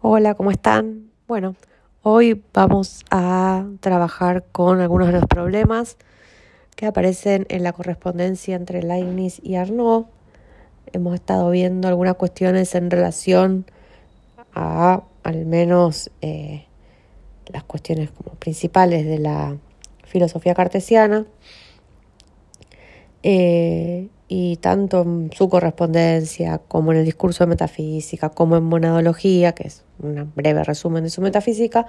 Hola, ¿cómo están? Bueno, hoy vamos a trabajar con algunos de los problemas que aparecen en la correspondencia entre Leibniz y Arnaud. Hemos estado viendo algunas cuestiones en relación a al menos eh, las cuestiones como principales de la filosofía cartesiana. Eh, y tanto en su correspondencia como en el discurso de metafísica, como en monadología, que es un breve resumen de su metafísica,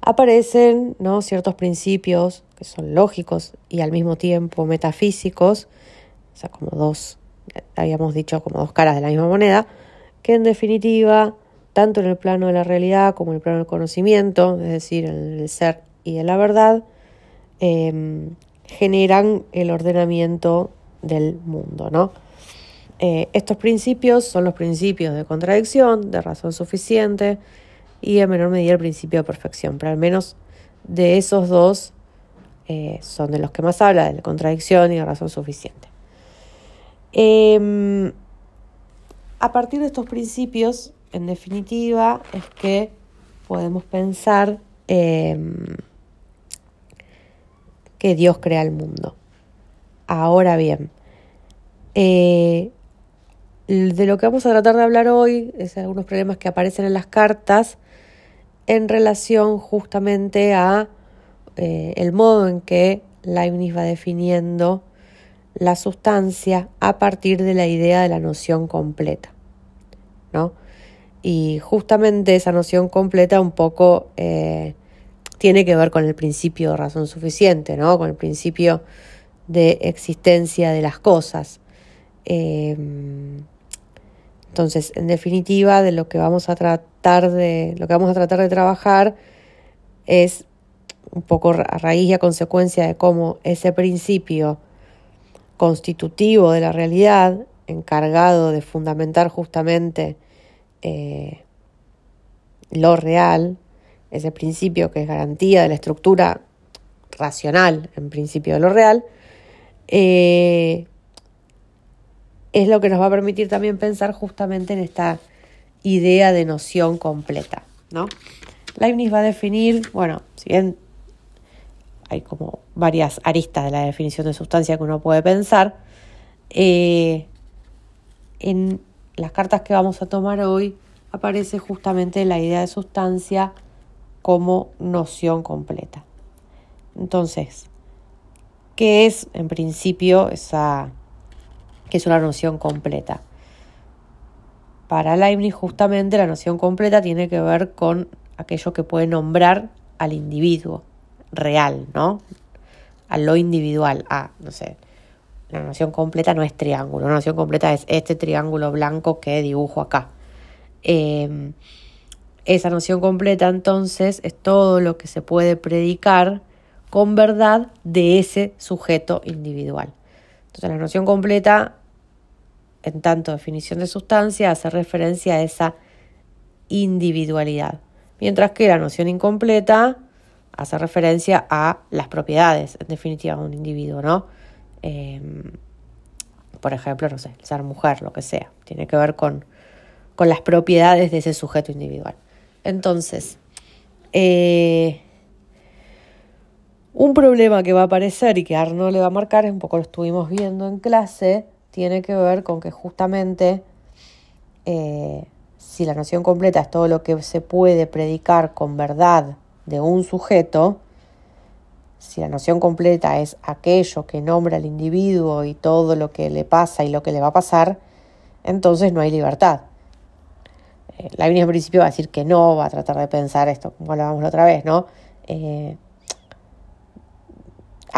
aparecen ¿no? ciertos principios que son lógicos y al mismo tiempo metafísicos, o sea, como dos, habíamos dicho, como dos caras de la misma moneda, que en definitiva, tanto en el plano de la realidad como en el plano del conocimiento, es decir, en el ser y en la verdad, eh, generan el ordenamiento del mundo, ¿no? Eh, estos principios son los principios de contradicción, de razón suficiente y en menor medida el principio de perfección, pero al menos de esos dos eh, son de los que más habla, de contradicción y de razón suficiente. Em, a partir de estos principios, en definitiva, es que podemos pensar em, que Dios crea el mundo. Ahora bien, eh, de lo que vamos a tratar de hablar hoy es algunos problemas que aparecen en las cartas en relación justamente a eh, el modo en que Leibniz va definiendo la sustancia a partir de la idea de la noción completa, ¿no? Y justamente esa noción completa un poco eh, tiene que ver con el principio de razón suficiente, ¿no? Con el principio de existencia de las cosas. Em, entonces, en definitiva, de lo que vamos a tratar de, lo que vamos a tratar de trabajar es un poco a raíz y a consecuencia de cómo ese principio constitutivo de la realidad, encargado de fundamentar justamente eh, lo real, ese principio que es garantía de la estructura racional, en principio de lo real, eh, es lo que nos va a permitir también pensar justamente en esta idea de noción completa, ¿no? Leibniz va a definir, bueno, si bien hay como varias aristas de la definición de sustancia que uno puede pensar, eh, en las cartas que vamos a tomar hoy aparece justamente la idea de sustancia como noción completa. Entonces, ¿qué es en principio esa que es una noción completa? Para Leibniz justamente la noción completa tiene que ver con aquello que puede nombrar al individuo real, ¿no? A lo individual, a, no sé, la noción completa no es triángulo, la noción completa es este triángulo blanco que dibujo acá. Eh, esa noción completa entonces es todo lo que se puede predicar con verdad de ese sujeto individual. Entonces la noción completa, en tanto definición de sustancia, hace referencia a esa individualidad, mientras que la noción incompleta hace referencia a las propiedades, en definitiva, de un individuo, ¿no? Em, por ejemplo, no sé, ser mujer, lo que sea, tiene que ver con, con las propiedades de ese sujeto individual. Entonces, eh, un problema que va a aparecer y que Arno le va a marcar, un poco lo estuvimos viendo en clase, tiene que ver con que justamente eh, si la noción completa es todo lo que se puede predicar con verdad de un sujeto, si la noción completa es aquello que nombra al individuo y todo lo que le pasa y lo que le va a pasar, entonces no hay libertad. Eh, la línea en principio va a decir que no, va a tratar de pensar esto, como hablábamos la otra vez, ¿no? Eh,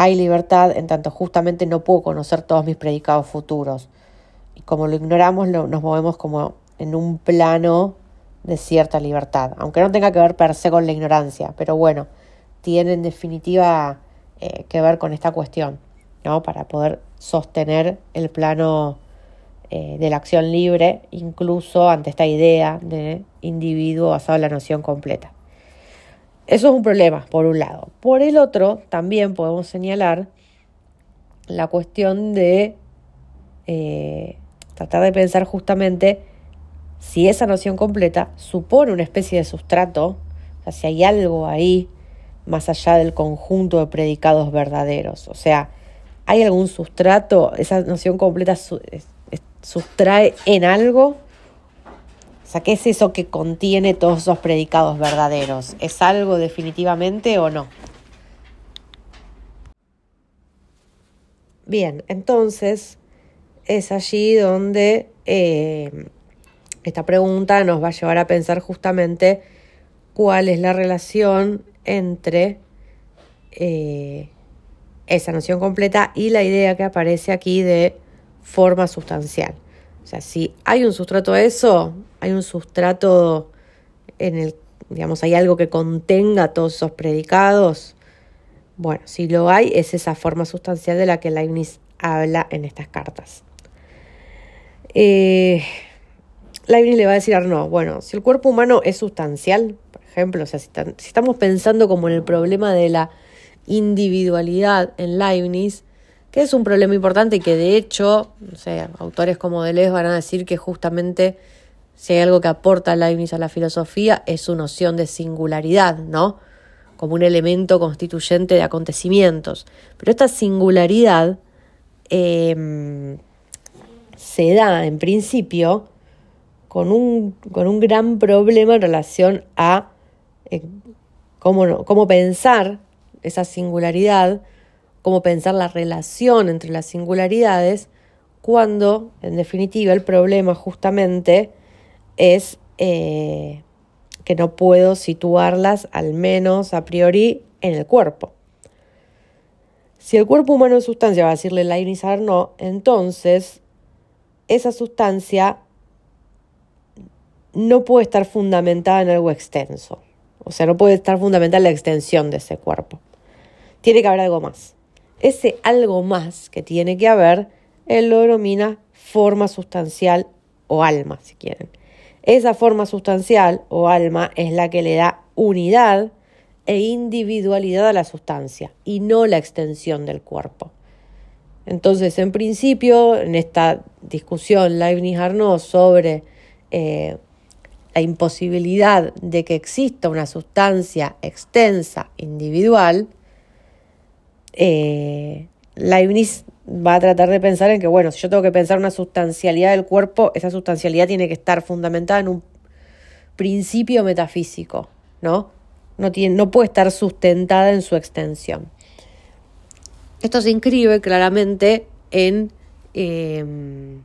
hay libertad en tanto justamente no puedo conocer todos mis predicados futuros. Y como lo ignoramos, nos movemos como en un plano de cierta libertad, aunque no tenga que ver per se con la ignorancia, pero bueno, tiene en definitiva eh, que ver con esta cuestión, ¿no? Para poder sostener el plano eh, de la acción libre, incluso ante esta idea de individuo basado en la noción completa. Eso es un problema, por un lado. Por el otro, también podemos señalar la cuestión de eh, tratar de pensar justamente si esa noción completa supone una especie de sustrato, o sea, si hay algo ahí más allá del conjunto de predicados verdaderos, o sea, hay algún sustrato, esa noción completa sustrae en algo, o sea, ¿qué es eso que contiene todos esos predicados verdaderos? ¿Es algo definitivamente o no? Bien, entonces es allí donde eh, esta pregunta nos va a llevar a pensar justamente cuál es la relación entre eh, esa noción completa y la idea que aparece aquí de forma sustancial. O sea, si hay un sustrato a eso, hay un sustrato en el, digamos, hay algo que contenga todos esos predicados, bueno, si lo hay, es esa forma sustancial de la que Leibniz habla en estas cartas. Eh, Leibniz le va a decir a Arnaud, bueno, si el cuerpo humano es sustancial, por ejemplo, o sea, si, estamos pensando como en el problema de la individualidad en Leibniz, que es un problema importante y que de hecho, no sé, autores como Deleuze van a decir que justamente si hay algo que aporta Leibniz a la filosofía es su noción de singularidad, ¿no? como un elemento constituyente de acontecimientos. Pero esta singularidad em, se da en principio con un, con un, gran problema en relación a eh, cómo, cómo pensar esa singularidad, cómo pensar la relación entre las singularidades, cuando en definitiva el problema justamente es eh, que no puedo situarlas, al menos a priori, en el cuerpo. Si el cuerpo humano es sustancia, va a decirle Leibniz no, entonces esa sustancia no puede estar fundamentada en algo extenso. O sea, no puede estar fundamentada en la extensión de ese cuerpo. Tiene que haber algo más. Ese algo más que tiene que haber, él lo denomina forma sustancial o alma, si quieren. Esa forma sustancial o alma es la que le da unidad e individualidad a la sustancia y no la extensión del cuerpo. Entonces, en principio, en esta discusión Leibniz-Arnaud sobre eh, la imposibilidad de que exista una sustancia extensa, individual, eh, Leibniz va a tratar de pensar en que, bueno, si yo tengo que pensar una sustancialidad del cuerpo, esa sustancialidad tiene que estar fundamentada en un principio metafísico, ¿no? No, tiene, no puede estar sustentada en su extensión. Esto se inscribe claramente en, em,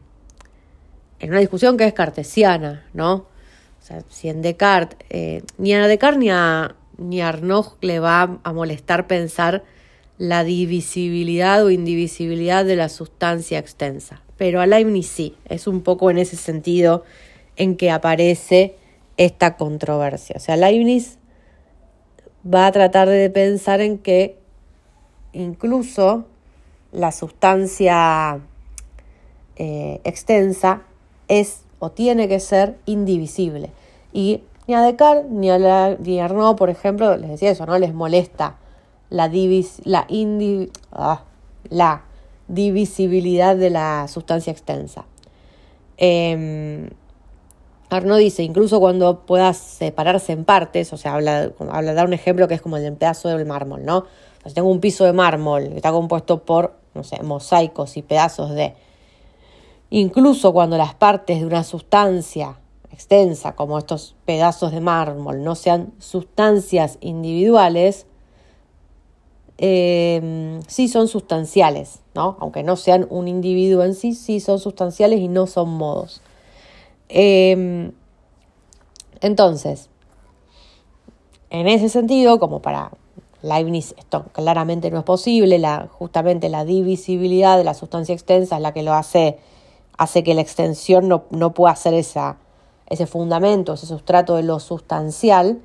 en una discusión que es cartesiana, ¿no? Si en Descartes, eh, ni a Descartes ni a, ni a le va a molestar pensar la divisibilidad o indivisibilidad de la sustancia extensa. Pero a Leibniz sí, es un poco en ese sentido en que aparece esta controversia. O sea, Leibniz va a tratar de pensar en que incluso la sustancia eh, extensa es o tiene que ser indivisible. Y ni a Descartes ni a, la, ni a Arnaud, por ejemplo, les decía eso, no les molesta la, la, ah, la divisibilidad de la sustancia extensa. Eh, Arnaud dice, incluso cuando pueda separarse en partes, o sea, habla, habla, da un ejemplo que es como el del pedazo del mármol, ¿no? Tengo un piso de mármol que está compuesto por, no sé, mosaicos y pedazos de... Incluso cuando las partes de una sustancia extensa, como estos pedazos de mármol, no sean sustancias individuales, eh, sí son sustanciales, ¿no? Aunque no sean un individuo en sí, sí son sustanciales y no son modos. Em, entonces, en ese sentido, como para Leibniz esto claramente no es posible, la, justamente la divisibilidad de la sustancia extensa es la que lo hace, hace que la extensión no, no pueda ser esa, ese fundamento, ese sustrato de lo sustancial.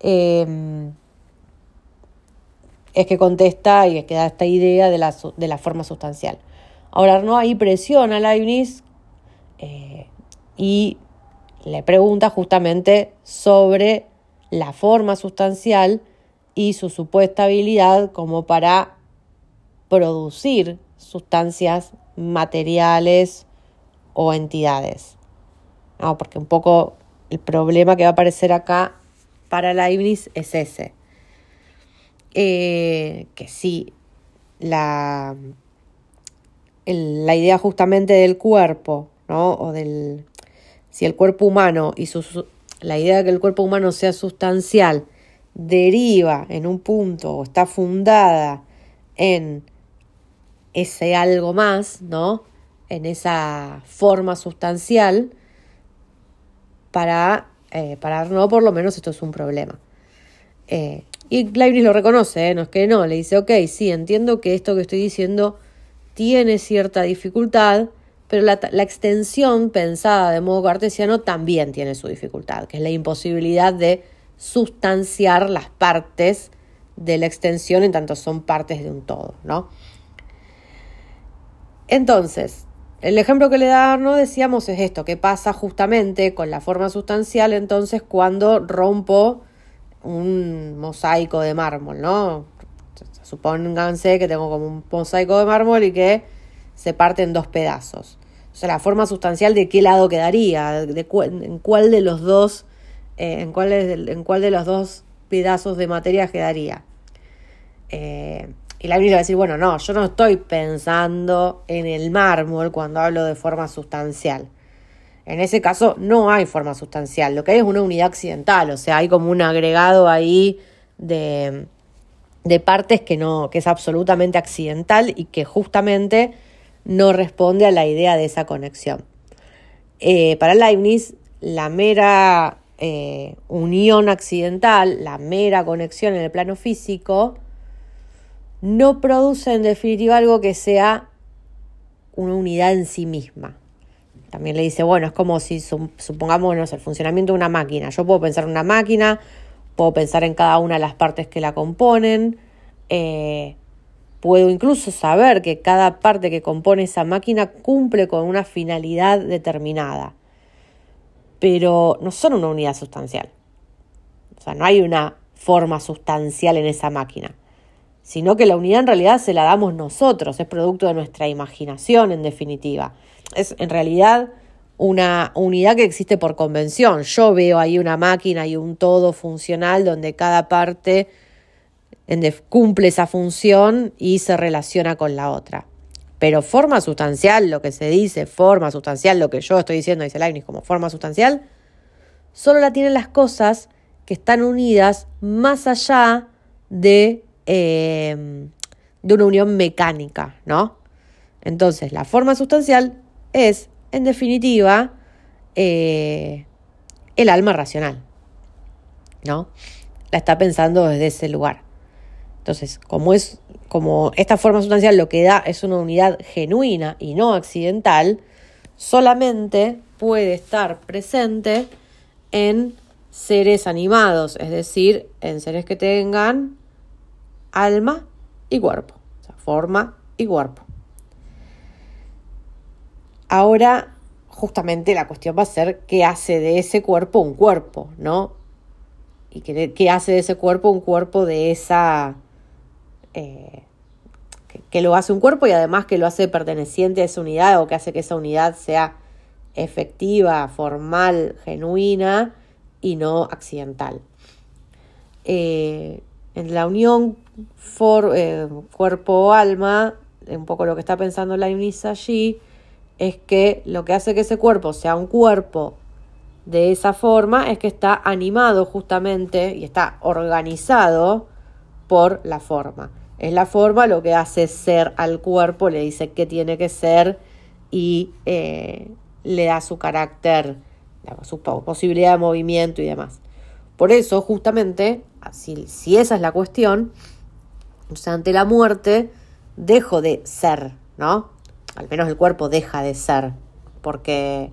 Eh, es que contesta y es que da esta idea de la, de la forma sustancial. Ahora no ahí presiona a Leibniz eh, y le pregunta justamente sobre la forma sustancial y su supuesta habilidad como para producir sustancias materiales o entidades. No, porque un poco el problema que va a aparecer acá para Leibniz es ese. Eh, que sí, la, la idea justamente del cuerpo, ¿no? O del. Si el cuerpo humano y su, la idea de que el cuerpo humano sea sustancial deriva en un punto o está fundada en ese algo más, ¿no? En esa forma sustancial, para, eh, para no, por lo menos esto es un problema. Eh, y Leibniz lo reconoce, ¿eh? no es que no, le dice, ok, sí, entiendo que esto que estoy diciendo tiene cierta dificultad, pero la, extensión pensada de modo cartesiano también tiene su dificultad, que es la imposibilidad de sustanciar las partes de la extensión en tanto son partes de un todo, ¿no? Entonces, el ejemplo que le da Arno, decíamos, es esto, que pasa justamente con la forma sustancial, entonces cuando rompo un mosaico de mármol, ¿no? Supónganse que tengo como un mosaico de mármol y que se parte en dos pedazos. O sea, la forma sustancial de qué lado quedaría, de en cuál de los dos, eh, en, cuál en cuál de los dos pedazos de materia quedaría. Eh, y la Biblia va a decir, bueno, no, yo no estoy pensando en el mármol cuando hablo de forma sustancial. En ese caso no hay forma sustancial, lo que hay es una unidad accidental, o sea, hay como un agregado ahí de, de partes que, no, que es absolutamente accidental y que justamente no responde a la idea de esa conexión. Eh, para Leibniz, la mera eh, unión accidental, la mera conexión en el plano físico, no produce en definitiva algo que sea una unidad en sí misma. También le dice, bueno, es como si supongamos, no sé, el funcionamiento de una máquina. Yo puedo pensar en una máquina, puedo pensar en cada una de las partes que la componen, eh, puedo incluso saber que cada parte que compone esa máquina cumple con una finalidad determinada, pero no son una unidad sustancial. O sea, no hay una forma sustancial en esa máquina, sino que la unidad en realidad se la damos nosotros, es producto de nuestra imaginación en definitiva es en realidad una unidad que existe por convención. Yo veo ahí una máquina y un todo funcional donde cada parte cumple esa función y se relaciona con la otra. Pero forma sustancial, lo que se dice, forma sustancial, lo que yo estoy diciendo, dice Leibniz, como forma sustancial, solo la tienen las cosas que están unidas más allá de, eh, de una unión mecánica, ¿no? Entonces, la forma sustancial es, en definitiva, eh, el alma racional, ¿no? La está pensando desde ese lugar. Entonces, como es, como esta forma sustancial lo que da es una unidad genuina y no accidental, solamente puede estar presente en seres animados, es decir, en seres que tengan alma y cuerpo, o sea, forma y cuerpo. Ahora, justamente la cuestión va a ser qué hace de ese cuerpo un cuerpo, ¿no? Y qué, hace de ese cuerpo un cuerpo de esa... Eh, que, lo hace un cuerpo y además que lo hace perteneciente a esa unidad o que hace que esa unidad sea efectiva, formal, genuina y no accidental. Eh, en la unión eh, cuerpo-alma, un poco lo que está pensando la Leibniz allí, es que lo que hace que ese cuerpo sea un cuerpo de esa forma es que está animado justamente y está organizado por la forma. Es la forma lo que hace ser al cuerpo, le dice qué tiene que ser y eh, le da su carácter, su posibilidad de movimiento y demás. Por eso, justamente, si, si esa es la cuestión, o sea, ante la muerte, dejo de ser, ¿no? Al menos el cuerpo deja de ser, porque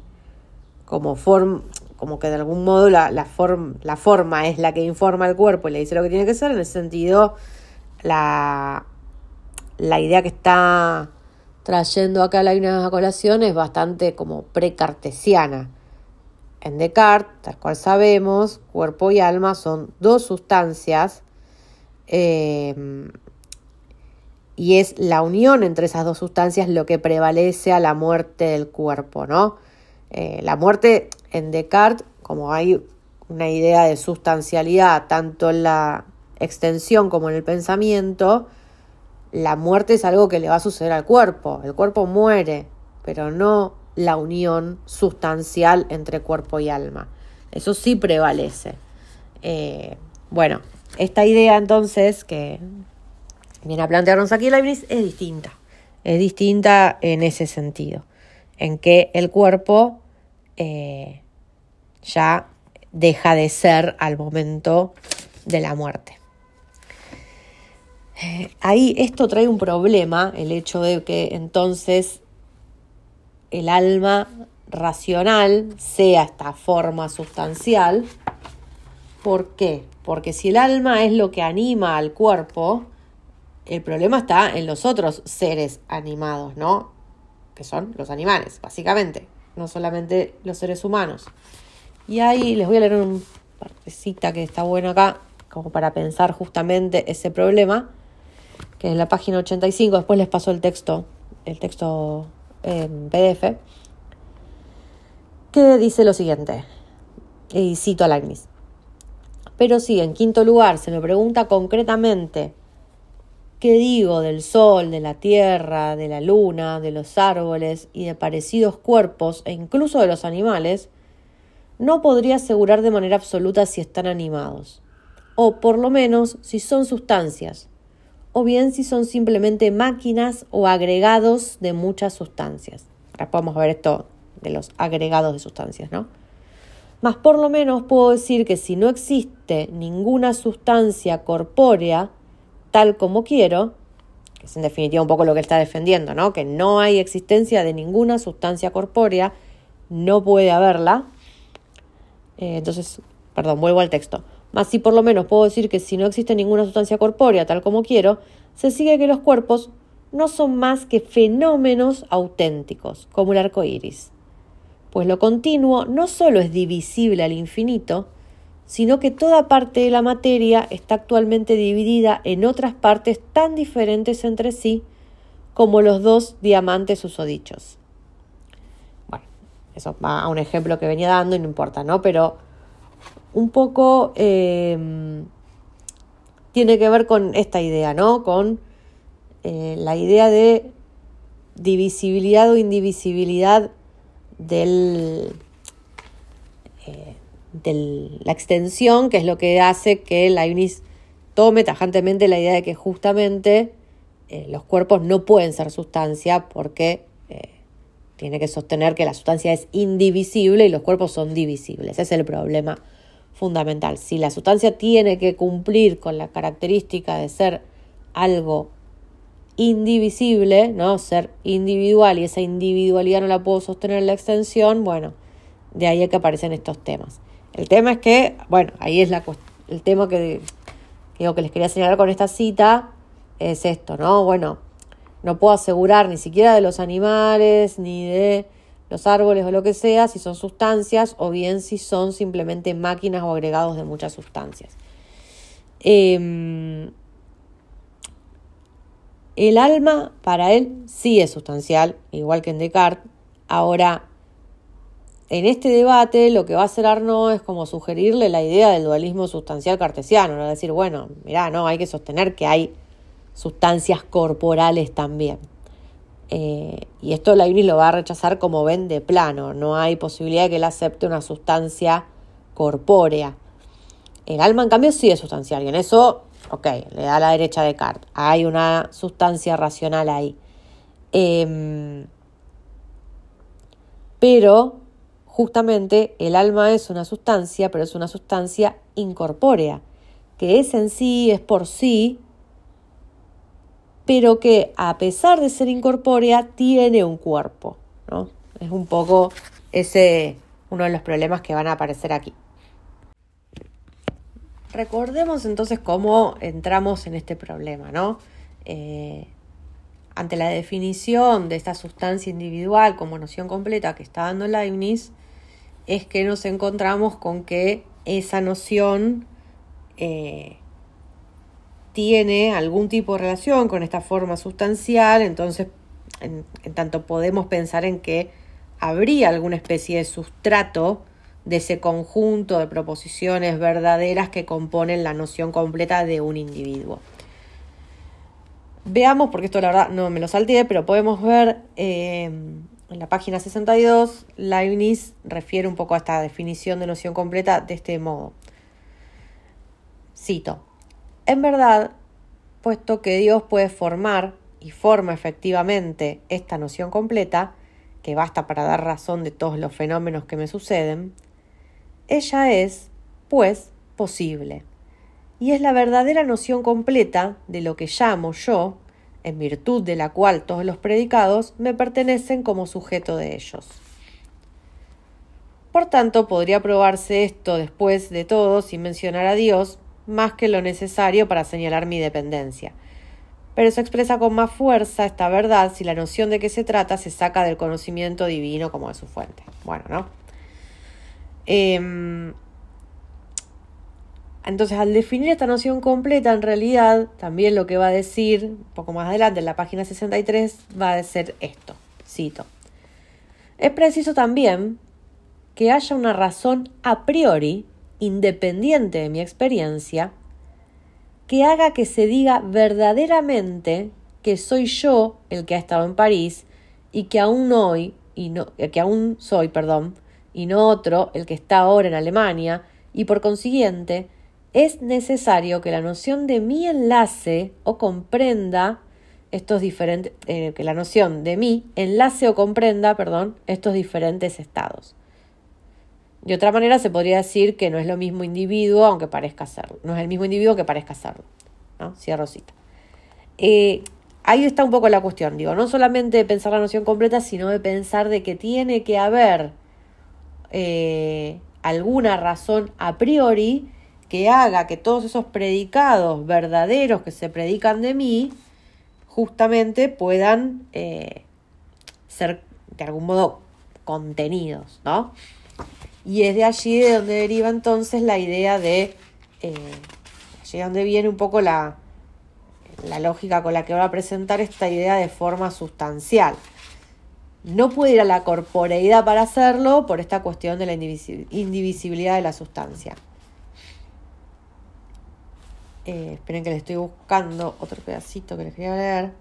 como, form, como que de algún modo la, la, la forma es la que informa al cuerpo y le dice lo que tiene que ser, en ese sentido la, la idea que está trayendo acá la una colación es bastante como precartesiana. En Descartes, tal cual sabemos, cuerpo y alma son dos sustancias eh, y es la unión entre esas dos sustancias lo que prevalece a la muerte del cuerpo, ¿no? Eh, la muerte en Descartes, como hay una idea de sustancialidad tanto en la extensión como en el pensamiento, la muerte es algo que le va a suceder al cuerpo. El cuerpo muere, pero no la unión sustancial entre cuerpo y alma. Eso sí prevalece. Eh, bueno, esta idea entonces que viene a plantearnos aquí Leibniz es distinta. Es distinta en ese sentido, en que el cuerpo eh, ya deja de ser al momento de la muerte. Eh, ahí esto trae un problema, el hecho de que entonces el alma racional sea esta forma sustancial. ¿Por qué? Porque si el alma es lo que anima al cuerpo, el problema está en los otros seres animados, ¿no? Que son los animales, básicamente, no solamente los seres humanos. Y ahí les voy a leer una partecita que está bueno acá, como para pensar justamente ese problema, que es la página 85, después les paso el texto, el texto en PDF, que dice lo siguiente, y cito a Leibniz. Pero si en quinto lugar se me pregunta concretamente qué digo del sol, de la tierra, de la luna, de los árboles y de parecidos cuerpos e incluso de los animales, no podría asegurar de manera absoluta si están animados, o por lo menos si son sustancias, o bien si son simplemente máquinas o agregados de muchas sustancias. Ahora podemos ver esto de los agregados de sustancias, ¿no? Más por lo menos puedo decir que si no existe ninguna sustancia corpórea, tal como quiero, que es en definitiva un poco lo que está defendiendo, ¿no? Que no hay existencia de ninguna sustancia corpórea, no puede haberla, eh, entonces, perdón, vuelvo al texto. Más si por lo menos puedo decir que si no existe ninguna sustancia corpórea tal como quiero, se sigue que los cuerpos no son más que fenómenos auténticos, como el arco iris. Pues lo continuo no solo es divisible al infinito, sino que toda parte de la materia está actualmente dividida en otras partes tan diferentes entre sí como los dos diamantes usodichos. Eso va a un ejemplo que venía dando y no importa, ¿no? Pero un poco em, tiene que ver con esta idea, ¿no? Con eh, la idea de divisibilidad o indivisibilidad del, eh, de la extensión, que es lo que hace que Leibniz tome tajantemente la idea de que justamente eh, los cuerpos no pueden ser sustancia porque tiene que sostener que la sustancia es indivisible y los cuerpos son divisibles. Ese es el problema fundamental. Si la sustancia tiene que cumplir con la característica de ser algo indivisible, ¿no? Ser individual y esa individualidad no la puedo sostener en la extensión, bueno, de ahí es que aparecen estos temas. El tema es que, bueno, ahí es la, el tema que, que, que les quería señalar con esta cita, es esto, ¿no? Bueno, no puedo asegurar ni siquiera de los animales, ni de los árboles o lo que sea, si son sustancias o bien si son simplemente máquinas o agregados de muchas sustancias. Em, el alma para él sí es sustancial, igual que en Descartes. Ahora, en este debate lo que va a hacer Arnaud es como sugerirle la idea del dualismo sustancial cartesiano, ¿no? decir, bueno, mirá, no, hay que sostener que hay sustancias corporales también. Eh, y esto Leibniz lo va a rechazar como ven de plano, no hay posibilidad de que él acepte una sustancia corpórea. El alma, en cambio, sí es sustancial y en eso, ok, le da la derecha de Descartes. Hay una sustancia racional ahí. Em, pero, justamente, el alma es una sustancia, pero es una sustancia incorpórea, que es en sí, es por sí, pero que a pesar de ser incorpórea tiene un cuerpo. ¿no? Es un poco ese uno de los problemas que van a aparecer aquí. Recordemos entonces cómo entramos en este problema, ¿no? Eh, ante la definición de esta sustancia individual como noción completa que está dando Leibniz, es que nos encontramos con que esa noción eh, tiene algún tipo de relación con esta forma sustancial, entonces en, tanto podemos pensar en que habría alguna especie de sustrato de ese conjunto de proposiciones verdaderas que componen la noción completa de un individuo. Veamos, porque esto la verdad no me lo salté, pero podemos ver eh, en la página 62, Leibniz refiere un poco a esta definición de noción completa de este modo. Cito, en verdad, puesto que Dios puede formar y forma efectivamente esta noción completa, que basta para dar razón de todos los fenómenos que me suceden, ella es, pues, posible. Y es la verdadera noción completa de lo que llamo yo, en virtud de la cual todos los predicados me pertenecen como sujeto de ellos. Por tanto, podría probarse esto después de todo sin mencionar a Dios más que lo necesario para señalar mi dependencia. Pero se expresa con más fuerza esta verdad si la noción de qué se trata se saca del conocimiento divino como de su fuente. Bueno, ¿no? Em, entonces, al definir esta noción completa, en realidad, también lo que va a decir, un poco más adelante, en la página 63, va a ser esto, cito. Es preciso también que haya una razón a priori, independiente de mi experiencia, que haga que se diga verdaderamente que soy yo el que ha estado en París y que aún hoy, y no, que aún soy, perdón, y no otro, el que está ahora en Alemania, y por consiguiente es necesario que la noción de mi enlace o comprenda estos diferentes, eh, que la noción de mi enlace o comprenda, perdón, estos diferentes estados. De otra manera se podría decir que no es lo mismo individuo aunque parezca serlo, no es el mismo individuo que parezca serlo, ¿no? Cierro cita. Eh, ahí está un poco la cuestión, digo, no solamente de pensar la noción completa, sino de pensar de que tiene que haber eh, alguna razón a priori que haga que todos esos predicados verdaderos que se predican de mí, justamente puedan eh, ser de algún modo contenidos, ¿no? Y es de allí de donde deriva entonces la idea de, eh, allí donde viene un poco la, la lógica con la que va a presentar esta idea de forma sustancial. No puede ir a la corporeidad para hacerlo por esta cuestión de la indivisibilidad de la sustancia. Eh, esperen que le estoy buscando otro pedacito que les quería leer.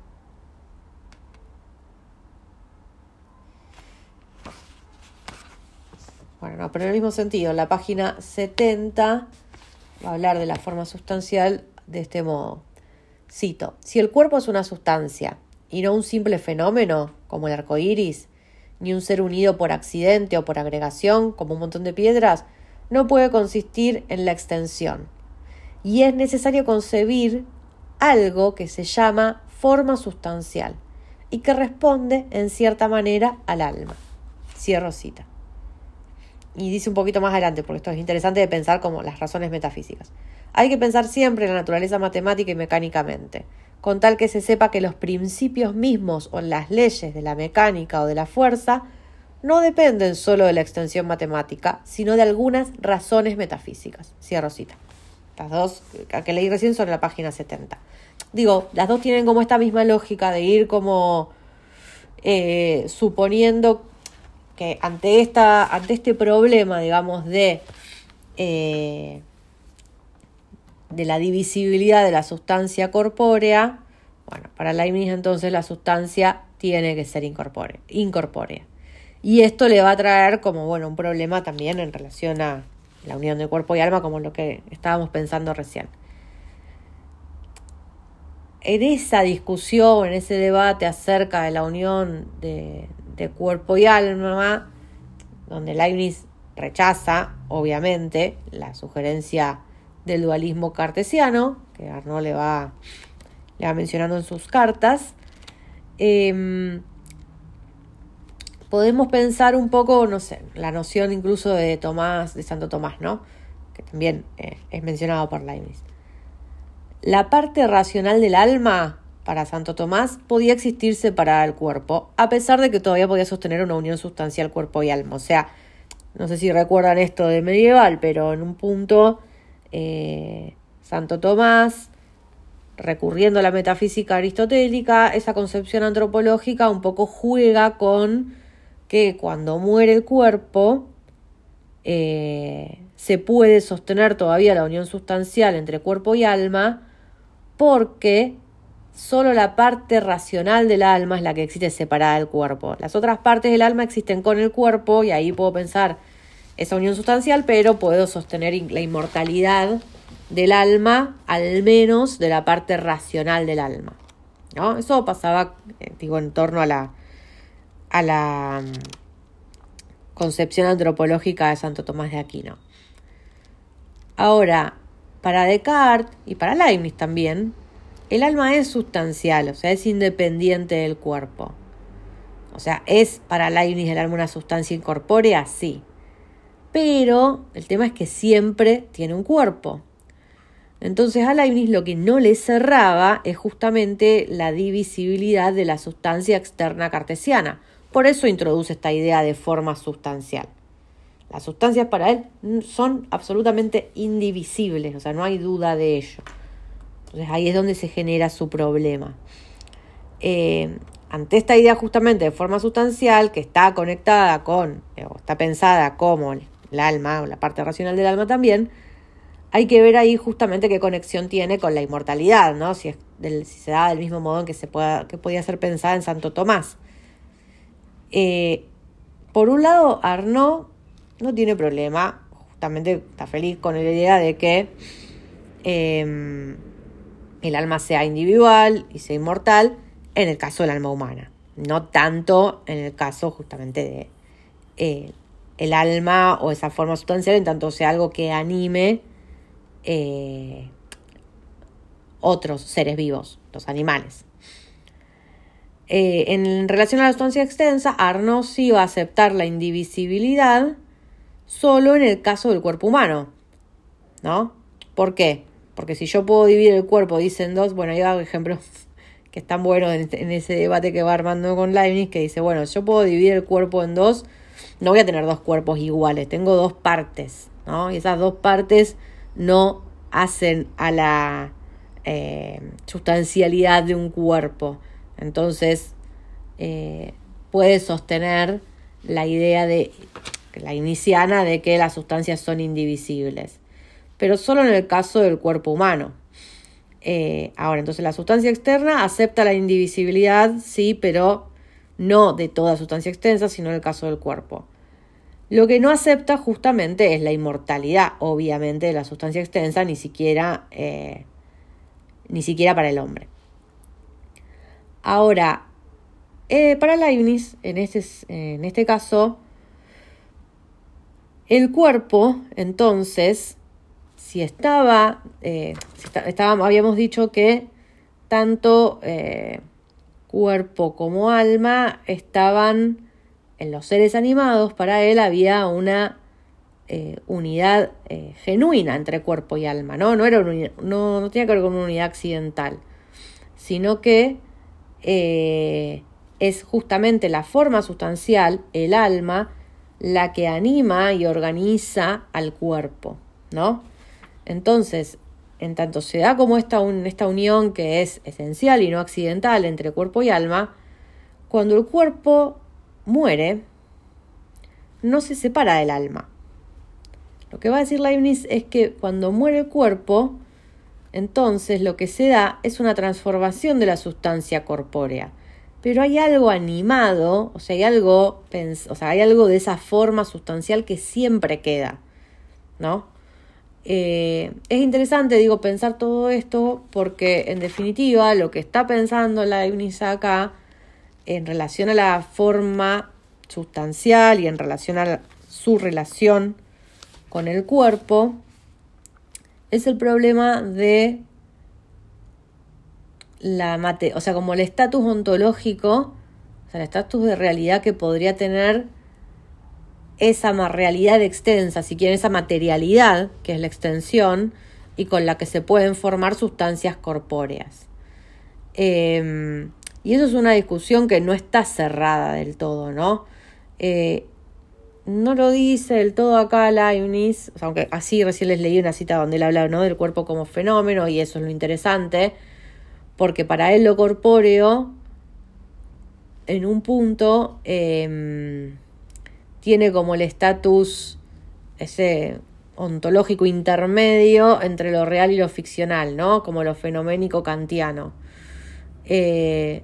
Bueno, no, pero en el mismo sentido, la página 70 va a hablar de la forma sustancial de este modo. Cito: Si el cuerpo es una sustancia y no un simple fenómeno, como el arco iris, ni un ser unido por accidente o por agregación, como un montón de piedras, no puede consistir en la extensión y es necesario concebir algo que se llama forma sustancial y que responde en cierta manera al alma. Cierro cita. Y dice un poquito más adelante, porque esto es interesante de pensar como las razones metafísicas. Hay que pensar siempre en la naturaleza matemática y mecánicamente, con tal que se sepa que los principios mismos o las leyes de la mecánica o de la fuerza no dependen solo de la extensión matemática, sino de algunas razones metafísicas. Cierro cita. Las dos, que leí recién, son la página 70. Digo, las dos tienen como esta misma lógica de ir como eh, suponiendo que ante, esta, ante este problema, digamos, de, eh, de la divisibilidad de la sustancia corpórea, bueno, para Leibniz entonces la sustancia tiene que ser incorpórea. incorpórea. Y esto le va a traer como, bueno, un problema también en relación a, la unión de cuerpo y alma como lo que estábamos pensando recién. En esa discusión, en ese debate acerca de la unión de, cuerpo y alma, donde Leibniz rechaza, obviamente, la sugerencia del dualismo cartesiano, que Arnaud le va, le va mencionando en sus cartas, eh, podemos pensar un poco, no sé, la noción incluso de Tomás, de Santo Tomás, ¿no? Que también eh, es mencionado por Leibniz. La parte racional del alma para Santo Tomás podía existirse para el cuerpo, a pesar de que todavía podía sostener una unión sustancial cuerpo y alma. O sea, no sé si recuerdan esto de medieval, pero en un punto eh, Santo Tomás, recurriendo a la metafísica aristotélica, esa concepción antropológica un poco juega con que cuando muere el cuerpo, eh, se puede sostener todavía la unión sustancial entre cuerpo y alma porque solo la parte racional del alma es la que existe separada del cuerpo. Las otras partes del alma existen con el cuerpo y ahí puedo pensar esa unión sustancial, pero puedo sostener la inmortalidad del alma, al menos de la parte racional del alma. ¿no? Eso pasaba, eh, digo, en torno a la, a la mm, concepción antropológica de Santo Tomás de Aquino. Ahora, para Descartes y para Leibniz también, el alma es sustancial, o sea, es independiente del cuerpo. O sea, ¿es para Leibniz el alma una sustancia incorpórea? Sí. Pero el tema es que siempre tiene un cuerpo. Entonces a Leibniz lo que no le cerraba es justamente la divisibilidad de la sustancia externa cartesiana. Por eso introduce esta idea de forma sustancial. Las sustancias para él son absolutamente indivisibles, o sea, no hay duda de ello. Entonces ahí es donde se genera su problema. Eh, ante esta idea justamente de forma sustancial que está conectada con, eh, o está pensada como el alma, o la parte racional del alma también, hay que ver ahí justamente qué conexión tiene con la inmortalidad, ¿no? Si, es si se da del mismo modo en que, se pueda, que podía ser pensada en Santo Tomás. Eh, por un lado, Arnaud no tiene problema, justamente está feliz con la idea de que em, el alma sea individual y sea inmortal en el caso del alma humana, no tanto en el caso justamente de eh, el alma o esa forma sustancial, en tanto sea algo que anime eh, otros seres vivos, los animales. Eh, en relación a la sustancia extensa, Arnaud sí va a aceptar la indivisibilidad solo en el caso del cuerpo humano. ¿No? ¿Por qué? Porque si yo puedo dividir el cuerpo, dicen dos, bueno, hay ejemplos que están buenos en, ese debate que va armando con Leibniz, que dice, bueno, yo puedo dividir el cuerpo en dos, no voy a tener dos cuerpos iguales, tengo dos partes, ¿no? Y esas dos partes no hacen a la eh, sustancialidad de un cuerpo. Entonces, eh, puede sostener la idea de la iniciana de que las sustancias son indivisibles pero solo en el caso del cuerpo humano. Eh, ahora, entonces la sustancia externa acepta la indivisibilidad, sí, pero no de toda sustancia extensa, sino en el caso del cuerpo. Lo que no acepta justamente es la inmortalidad, obviamente, de la sustancia extensa, ni siquiera, eh, ni siquiera para el hombre. Ahora, eh, para Leibniz, en este, en este caso, el cuerpo, entonces, si estaba, eh, habíamos dicho que tanto eh, cuerpo como alma estaban en los seres animados, para él había una unidad genuina entre cuerpo y alma, ¿no? No, era no, no tenía que ver con una unidad accidental, sino que es justamente la forma sustancial, el alma, la que anima y organiza al cuerpo, ¿no? Entonces, en tanto se da como esta, esta unión que es esencial y no accidental entre cuerpo y alma, cuando el cuerpo muere, no se separa del alma. Lo que va a decir Leibniz es que cuando muere el cuerpo, entonces lo que se da es una transformación de la sustancia corpórea. Pero hay algo animado, o sea, hay algo, o sea, hay algo de esa forma sustancial que siempre queda, ¿no? Eh, es interesante, digo, pensar todo esto porque en definitiva lo que está pensando la Leibniz acá en relación a la forma sustancial y en relación a su relación con el cuerpo es el problema de la mate, o sea, como el estatus ontológico, o sea, el estatus de realidad que podría tener esa realidad extensa, si quieren, esa materialidad, que es la extensión, y con la que se pueden formar sustancias corpóreas. Em, y eso es una discusión que no está cerrada del todo, ¿no? Eh, no lo dice del todo acá Leibniz, aunque así recién les leí una cita donde él habla ¿no? del cuerpo como fenómeno, y eso es lo interesante, porque para él lo corpóreo, en un punto, em, tiene como el estatus ese ontológico intermedio entre lo real y lo ficcional, ¿no? Como lo fenoménico kantiano. Eh,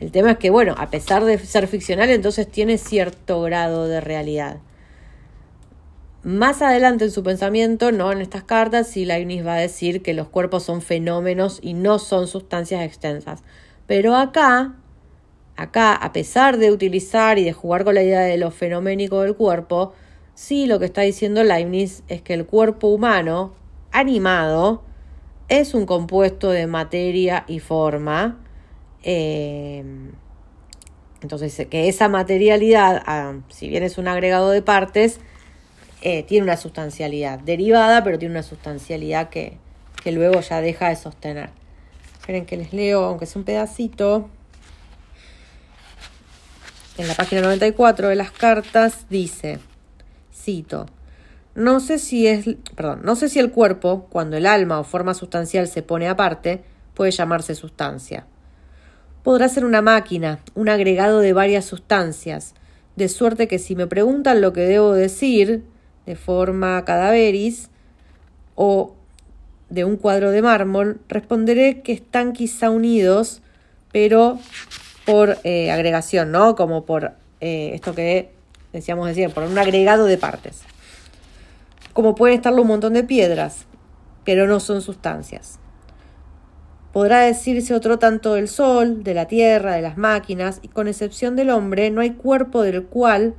el tema es que, bueno, a pesar de ser ficcional, entonces tiene cierto grado de realidad. Más adelante en su pensamiento, no en estas cartas, si Leibniz va a decir que los cuerpos son fenómenos y no son sustancias extensas. Pero acá, acá, a pesar de utilizar y de jugar con la idea de lo fenoménico del cuerpo, sí lo que está diciendo Leibniz es que el cuerpo humano, animado, es un compuesto de materia y forma. Eh, entonces, que esa materialidad, ah, si bien es un agregado de partes, eh, tiene una sustancialidad derivada, pero tiene una sustancialidad que, que luego ya deja de sostener. Esperen que les leo, aunque sea un pedacito. En la página 94 de las cartas dice, cito, no sé si es, perdón, no sé si el cuerpo, cuando el alma o forma sustancial se pone aparte, puede llamarse sustancia. Podrá ser una máquina, un agregado de varias sustancias, de suerte que si me preguntan lo que debo decir, de forma cadaveris, o de un cuadro de mármol, responderé que están quizá unidos, pero por eh, agregación, ¿no? Como por eh, esto que decíamos decir, por un agregado de partes. Como pueden estarlo un montón de piedras, pero no son sustancias. Podrá decirse otro tanto del sol, de la tierra, de las máquinas, y con excepción del hombre, no hay cuerpo del cual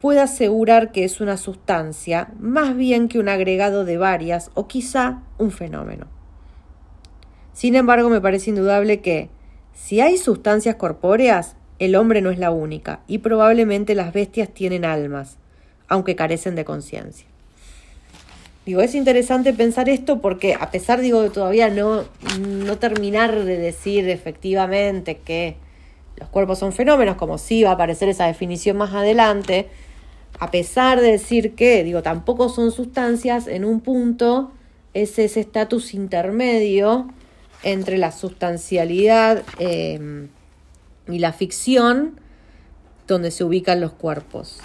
puede asegurar que es una sustancia más bien que un agregado de varias o quizá un fenómeno. Sin embargo, me parece indudable que, si hay sustancias corpóreas, el hombre no es la única y probablemente las bestias tienen almas, aunque carecen de conciencia. Digo, es interesante pensar esto porque a pesar, digo, de todavía no, no terminar de decir efectivamente que los cuerpos son fenómenos, como sí va a aparecer esa definición más adelante, a pesar de decir que, digo, tampoco son sustancias, en un punto es ese estatus intermedio entre la sustancialidad em, y la ficción donde se ubican los cuerpos.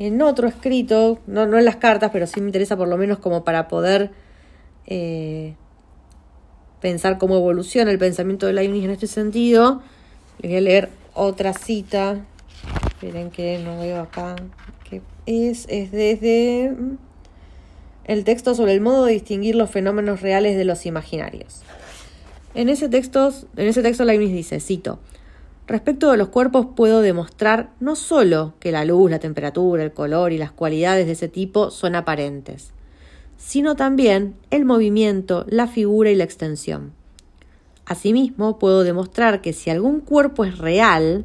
En otro escrito, no, no en las cartas, pero sí me interesa por lo menos como para poder eh, pensar cómo evoluciona el pensamiento de Leibniz en este sentido, les voy a leer otra cita. Esperen que no veo acá es, es desde mm, el texto sobre el modo de distinguir los fenómenos reales de los imaginarios. En ese texto, en ese texto Leibniz dice, cito, Respecto de los cuerpos puedo demostrar no solo que la luz, la temperatura, el color y las cualidades de ese tipo son aparentes, sino también el movimiento, la figura y la extensión. Asimismo, puedo demostrar que si algún cuerpo es real,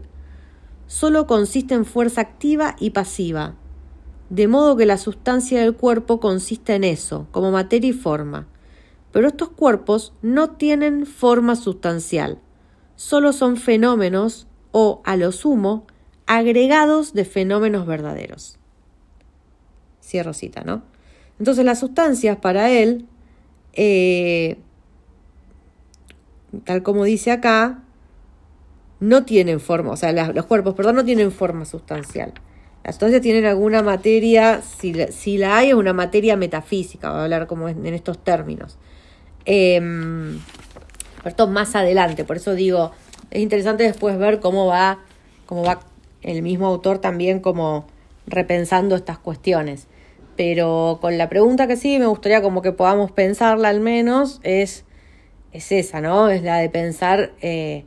solo consiste en fuerza activa y pasiva, de modo que la sustancia del cuerpo consiste en eso, como materia y forma. Pero estos cuerpos no tienen forma sustancial, solo son fenómenos o, a lo sumo, agregados de fenómenos verdaderos. Cierro cita, ¿no? Entonces las sustancias para él, eh, tal como dice acá, no tienen forma, o sea, los cuerpos, perdón, no tienen forma sustancial. Las sustancias tienen alguna materia, si si la hay, es una materia metafísica, voy a hablar como en, estos términos. Eh, esto más adelante, por eso digo, es interesante después ver cómo va, cómo va el mismo autor también como repensando estas cuestiones. Pero con la pregunta que sí me gustaría como que podamos pensarla al menos es, es esa, ¿no? Es la de pensar eh,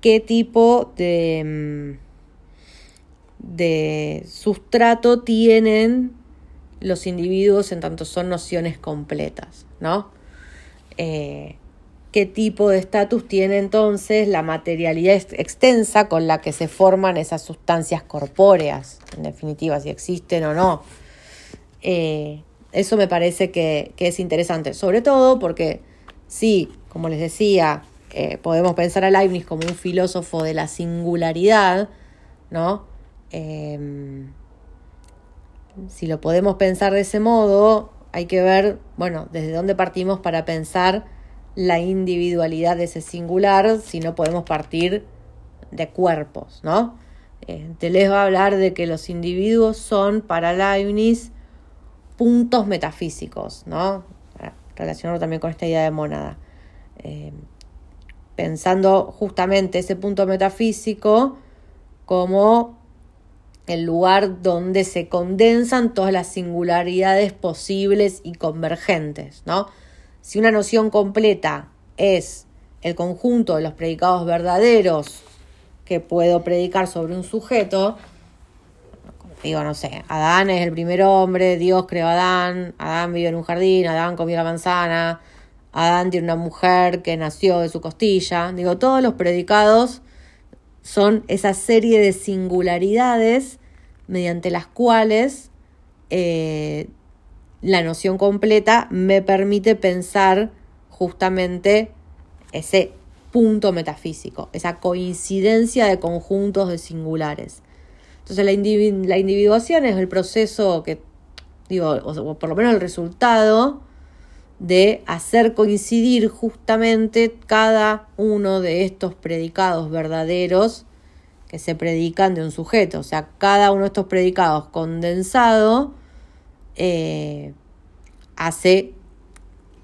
qué tipo de... Mm, de sustrato tienen los individuos en tanto son nociones completas, ¿no? Eh, ¿Qué tipo de estatus tiene entonces la materialidad extensa con la que se forman esas sustancias corpóreas? En definitiva, si existen o no. Eh, eso me parece que, es interesante, sobre todo porque sí, como les decía, eh, podemos pensar a Leibniz como un filósofo de la singularidad, ¿no? Em, si lo podemos pensar de ese modo, hay que ver, bueno, desde dónde partimos para pensar la individualidad de ese singular, si no podemos partir de cuerpos, ¿no? Eh, te les va a hablar de que los individuos son para Leibniz puntos metafísicos, ¿no? Relacionarlo también con esta idea de monada. Eh, pensando justamente ese punto metafísico como el lugar donde se condensan todas las singularidades posibles y convergentes, ¿no? Si una noción completa es el conjunto de los predicados verdaderos que puedo predicar sobre un sujeto, digo, no sé, Adán es el primer hombre, Dios creó a Adán, Adán vive en un jardín, Adán comió la manzana, Adán tiene una mujer que nació de su costilla, digo, todos los predicados son esa serie de singularidades mediante las cuales eh, la noción completa me permite pensar justamente ese punto metafísico, esa coincidencia de conjuntos de singulares. Entonces la, la individuación es el proceso que, digo, o por lo menos el resultado de hacer coincidir justamente cada uno de estos predicados verdaderos que se predican de un sujeto. O sea, cada uno de estos predicados condensado eh, hace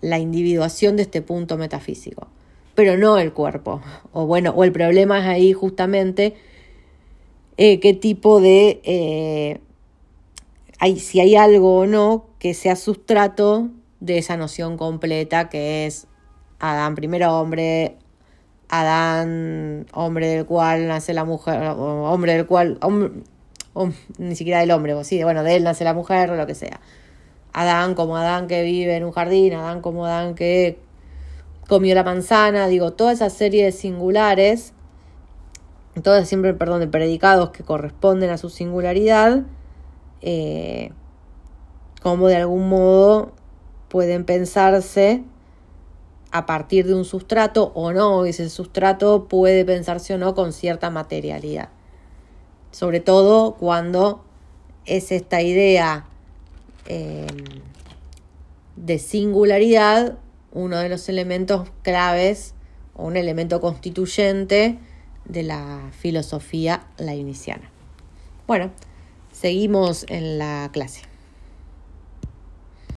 la individuación de este punto metafísico, pero no el cuerpo. O bueno, o el problema es ahí justamente eh, qué tipo de... Eh, hay, si hay algo o no que sea sustrato de esa noción completa que es Adán primero hombre, Adán hombre del cual nace la mujer, hombre del cual, ni siquiera del hombre, sí, bueno, de él nace la mujer o lo que sea. Adán como Adán que vive en un jardín, Adán como Adán que comió la manzana, digo, toda esa serie de singulares, todas siempre, perdón, de predicados que corresponden a su singularidad, eh, como de algún modo pueden pensarse a partir de un sustrato o no, ese sustrato puede pensarse o no con cierta materialidad. Sobre todo cuando es esta idea em, de singularidad uno de los elementos claves o un elemento constituyente de la filosofía lainiciana. Bueno, seguimos en la clase.